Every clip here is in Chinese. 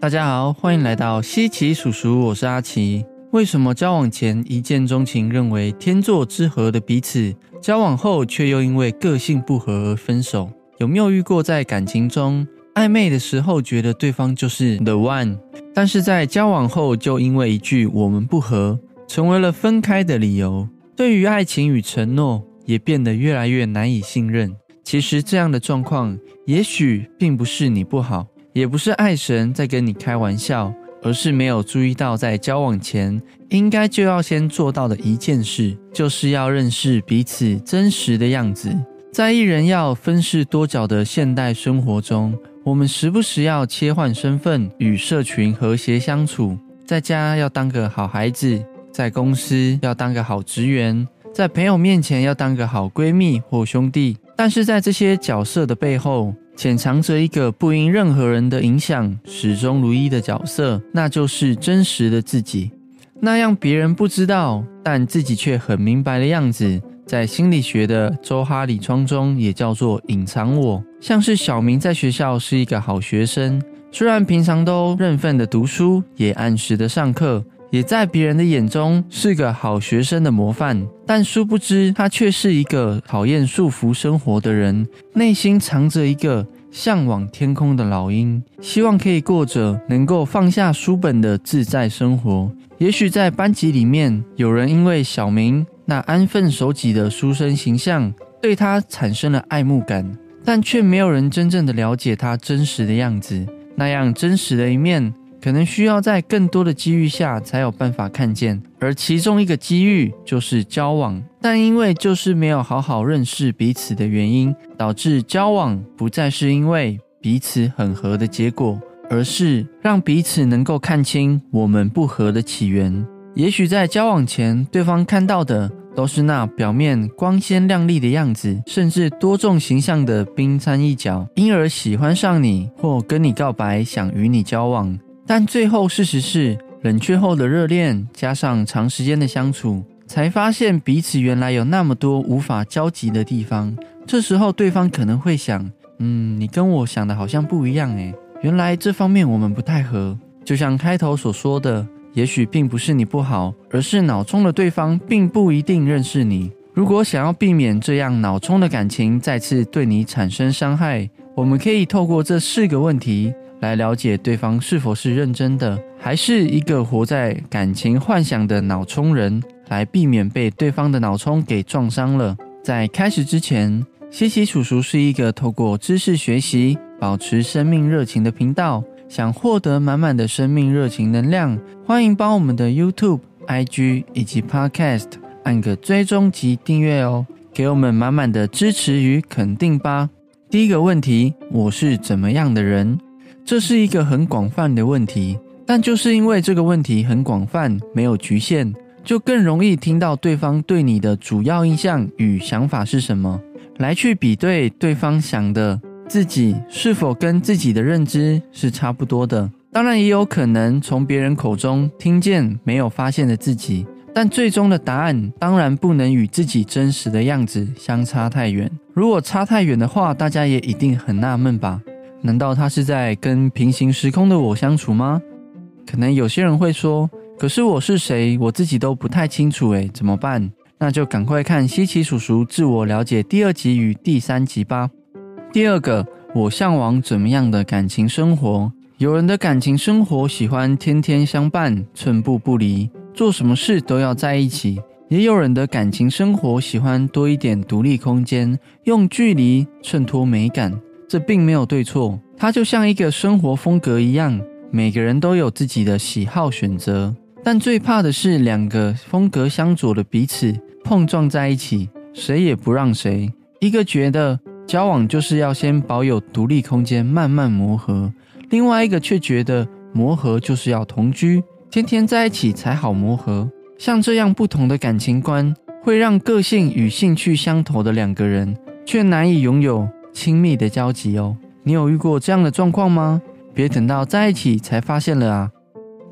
大家好，欢迎来到西奇叔叔，我是阿奇。为什么交往前一见钟情，认为天作之合的彼此，交往后却又因为个性不合而分手？有没有遇过在感情中暧昧的时候，觉得对方就是 the one，但是在交往后就因为一句我们不合，成为了分开的理由？对于爱情与承诺，也变得越来越难以信任。其实这样的状况，也许并不是你不好。也不是爱神在跟你开玩笑，而是没有注意到，在交往前应该就要先做到的一件事，就是要认识彼此真实的样子。在一人要分饰多角的现代生活中，我们时不时要切换身份，与社群和谐相处。在家要当个好孩子，在公司要当个好职员，在朋友面前要当个好闺蜜或兄弟。但是在这些角色的背后，潜藏着一个不因任何人的影响始终如一的角色，那就是真实的自己。那样别人不知道，但自己却很明白的样子，在心理学的周哈里窗中也叫做隐藏我。像是小明在学校是一个好学生，虽然平常都认份的读书，也按时的上课。也在别人的眼中是个好学生的模范，但殊不知他却是一个讨厌束缚生活的人，内心藏着一个向往天空的老鹰，希望可以过着能够放下书本的自在生活。也许在班级里面，有人因为小明那安分守己的书生形象，对他产生了爱慕感，但却没有人真正的了解他真实的样子，那样真实的一面。可能需要在更多的机遇下才有办法看见，而其中一个机遇就是交往。但因为就是没有好好认识彼此的原因，导致交往不再是因为彼此很合的结果，而是让彼此能够看清我们不合的起源。也许在交往前，对方看到的都是那表面光鲜亮丽的样子，甚至多重形象的冰山一角，因而喜欢上你或跟你告白，想与你交往。但最后，事实是冷却后的热恋，加上长时间的相处，才发现彼此原来有那么多无法交集的地方。这时候，对方可能会想：“嗯，你跟我想的好像不一样诶，原来这方面我们不太合。”就像开头所说的，也许并不是你不好，而是脑中的对方并不一定认识你。如果想要避免这样脑中的感情再次对你产生伤害，我们可以透过这四个问题。来了解对方是否是认真的，还是一个活在感情幻想的脑充人，来避免被对方的脑充给撞伤了。在开始之前，西西叔叔是一个透过知识学习、保持生命热情的频道。想获得满满的生命热情能量，欢迎帮我们的 YouTube、IG 以及 Podcast 按个追踪及订阅哦，给我们满满的支持与肯定吧。第一个问题：我是怎么样的人？这是一个很广泛的问题，但就是因为这个问题很广泛，没有局限，就更容易听到对方对你的主要印象与想法是什么，来去比对对方想的自己是否跟自己的认知是差不多的。当然，也有可能从别人口中听见没有发现的自己，但最终的答案当然不能与自己真实的样子相差太远。如果差太远的话，大家也一定很纳闷吧。难道他是在跟平行时空的我相处吗？可能有些人会说：“可是我是谁，我自己都不太清楚，诶，怎么办？”那就赶快看西奇叔叔自我了解第二集与第三集吧。第二个，我向往怎么样的感情生活？有人的感情生活喜欢天天相伴，寸步不离，做什么事都要在一起；也有人的感情生活喜欢多一点独立空间，用距离衬托美感。这并没有对错，它就像一个生活风格一样，每个人都有自己的喜好选择。但最怕的是两个风格相左的彼此碰撞在一起，谁也不让谁。一个觉得交往就是要先保有独立空间，慢慢磨合；另外一个却觉得磨合就是要同居，天天在一起才好磨合。像这样不同的感情观，会让个性与兴趣相投的两个人却难以拥有。亲密的交集哦，你有遇过这样的状况吗？别等到在一起才发现了啊。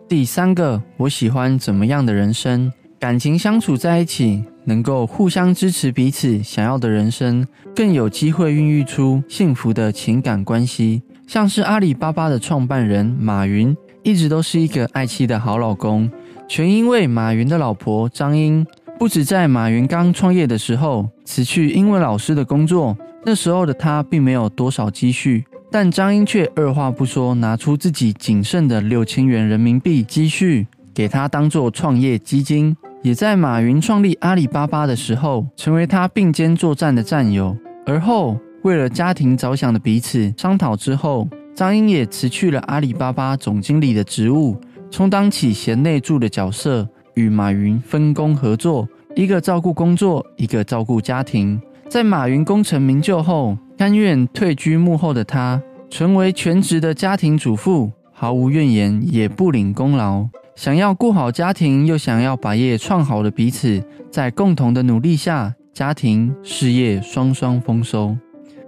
第三个，我喜欢怎么样的人生？感情相处在一起，能够互相支持彼此想要的人生，更有机会孕育出幸福的情感关系。像是阿里巴巴的创办人马云，一直都是一个爱妻的好老公，全因为马云的老婆张英。不止在马云刚创业的时候辞去英文老师的工作，那时候的他并没有多少积蓄，但张英却二话不说拿出自己仅剩的六千元人民币积蓄给他当做创业基金。也在马云创立阿里巴巴的时候，成为他并肩作战的战友。而后，为了家庭着想的彼此商讨之后，张英也辞去了阿里巴巴总经理的职务，充当起贤内助的角色，与马云分工合作，一个照顾工作，一个照顾家庭。在马云功成名就后，甘愿退居幕后的他，成为全职的家庭主妇，毫无怨言，也不领功劳。想要顾好家庭，又想要把业创好的彼此，在共同的努力下，家庭事业双双丰收。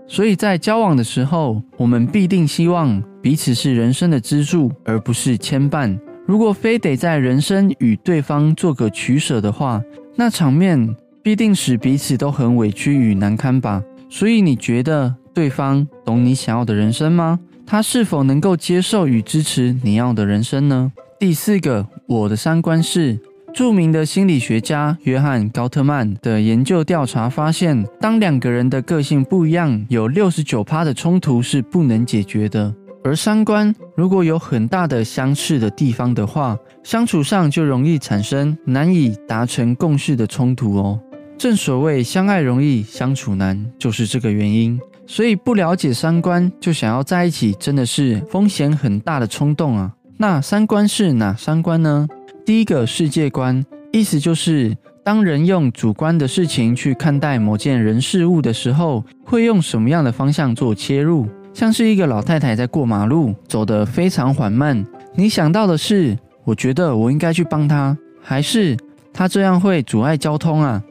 所以在交往的时候，我们必定希望彼此是人生的支柱，而不是牵绊。如果非得在人生与对方做个取舍的话，那场面必定使彼此都很委屈与难堪吧。所以你觉得对方懂你想要的人生吗？他是否能够接受与支持你要的人生呢？第四个，我的三观是著名的心理学家约翰高特曼的研究调查发现，当两个人的个性不一样，有六十九趴的冲突是不能解决的。而三观如果有很大的相似的地方的话，相处上就容易产生难以达成共识的冲突哦。正所谓相爱容易相处难，就是这个原因。所以不了解三观就想要在一起，真的是风险很大的冲动啊。那三观是哪三观呢？第一个世界观，意思就是当人用主观的事情去看待某件人事物的时候，会用什么样的方向做切入？像是一个老太太在过马路，走得非常缓慢，你想到的是，我觉得我应该去帮她，还是她这样会阻碍交通啊？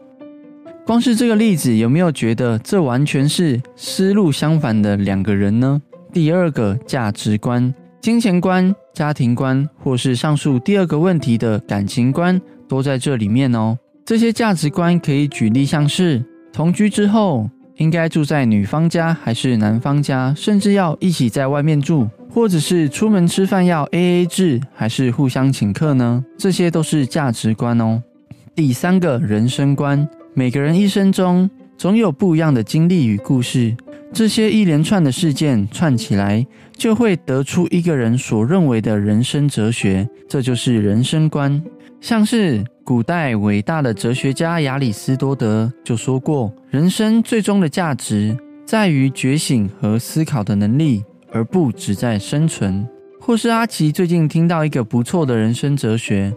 光是这个例子，有没有觉得这完全是思路相反的两个人呢？第二个价值观。金钱观、家庭观，或是上述第二个问题的感情观，都在这里面哦。这些价值观可以举例，像是同居之后应该住在女方家还是男方家，甚至要一起在外面住，或者是出门吃饭要 A A 制还是互相请客呢？这些都是价值观哦。第三个人生观，每个人一生中总有不一样的经历与故事。这些一连串的事件串起来，就会得出一个人所认为的人生哲学，这就是人生观。像是古代伟大的哲学家亚里士多德就说过：“人生最终的价值在于觉醒和思考的能力，而不只在生存。”或是阿奇最近听到一个不错的人生哲学：“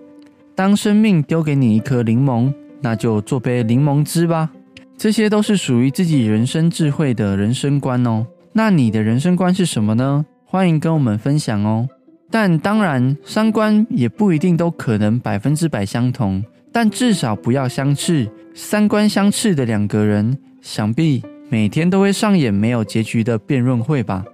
当生命丢给你一颗柠檬，那就做杯柠檬汁吧。”这些都是属于自己人生智慧的人生观哦。那你的人生观是什么呢？欢迎跟我们分享哦。但当然，三观也不一定都可能百分之百相同，但至少不要相斥。三观相斥的两个人，想必每天都会上演没有结局的辩论会吧。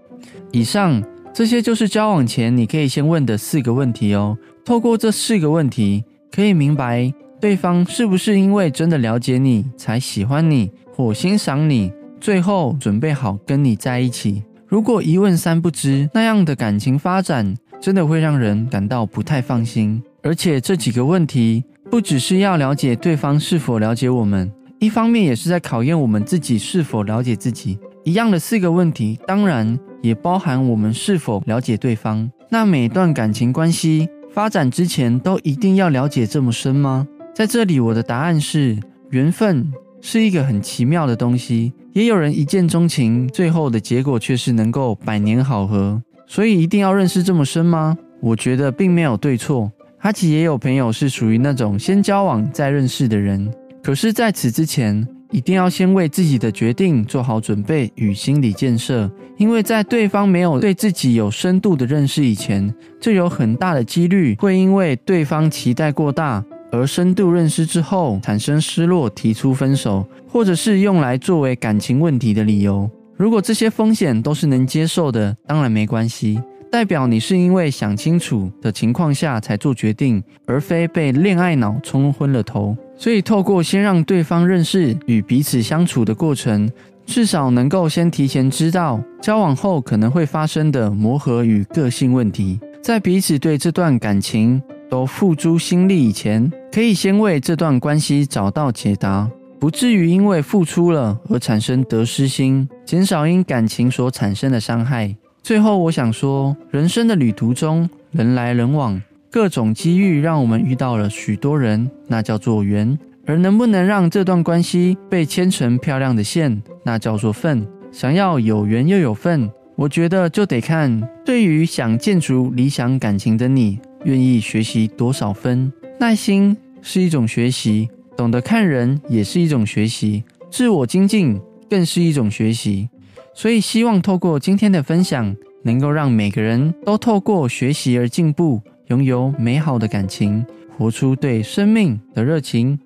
以上这些就是交往前你可以先问的四个问题哦。透过这四个问题，可以明白。对方是不是因为真的了解你才喜欢你或欣赏你，最后准备好跟你在一起？如果一问三不知，那样的感情发展真的会让人感到不太放心。而且这几个问题不只是要了解对方是否了解我们，一方面也是在考验我们自己是否了解自己。一样的四个问题，当然也包含我们是否了解对方。那每段感情关系发展之前，都一定要了解这么深吗？在这里，我的答案是：缘分是一个很奇妙的东西。也有人一见钟情，最后的结果却是能够百年好合。所以，一定要认识这么深吗？我觉得并没有对错。哈奇也有朋友是属于那种先交往再认识的人，可是在此之前，一定要先为自己的决定做好准备与心理建设，因为在对方没有对自己有深度的认识以前，就有很大的几率会因为对方期待过大。而深度认识之后产生失落，提出分手，或者是用来作为感情问题的理由。如果这些风险都是能接受的，当然没关系，代表你是因为想清楚的情况下才做决定，而非被恋爱脑冲昏了头。所以，透过先让对方认识与彼此相处的过程，至少能够先提前知道交往后可能会发生的磨合与个性问题，在彼此对这段感情都付诸心力以前，可以先为这段关系找到解答，不至于因为付出了而产生得失心，减少因感情所产生的伤害。最后，我想说，人生的旅途中，人来人往，各种机遇让我们遇到了许多人，那叫做缘。而能不能让这段关系被牵成漂亮的线，那叫做份。想要有缘又有份，我觉得就得看对于想建筑理想感情的你，愿意学习多少分。耐心是一种学习，懂得看人也是一种学习，自我精进更是一种学习。所以希望透过今天的分享，能够让每个人都透过学习而进步，拥有美好的感情，活出对生命的热情。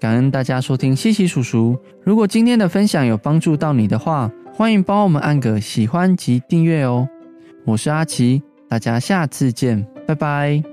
感恩大家收听西西叔叔。如果今天的分享有帮助到你的话，欢迎帮我们按个喜欢及订阅哦。我是阿奇，大家下次见，拜拜。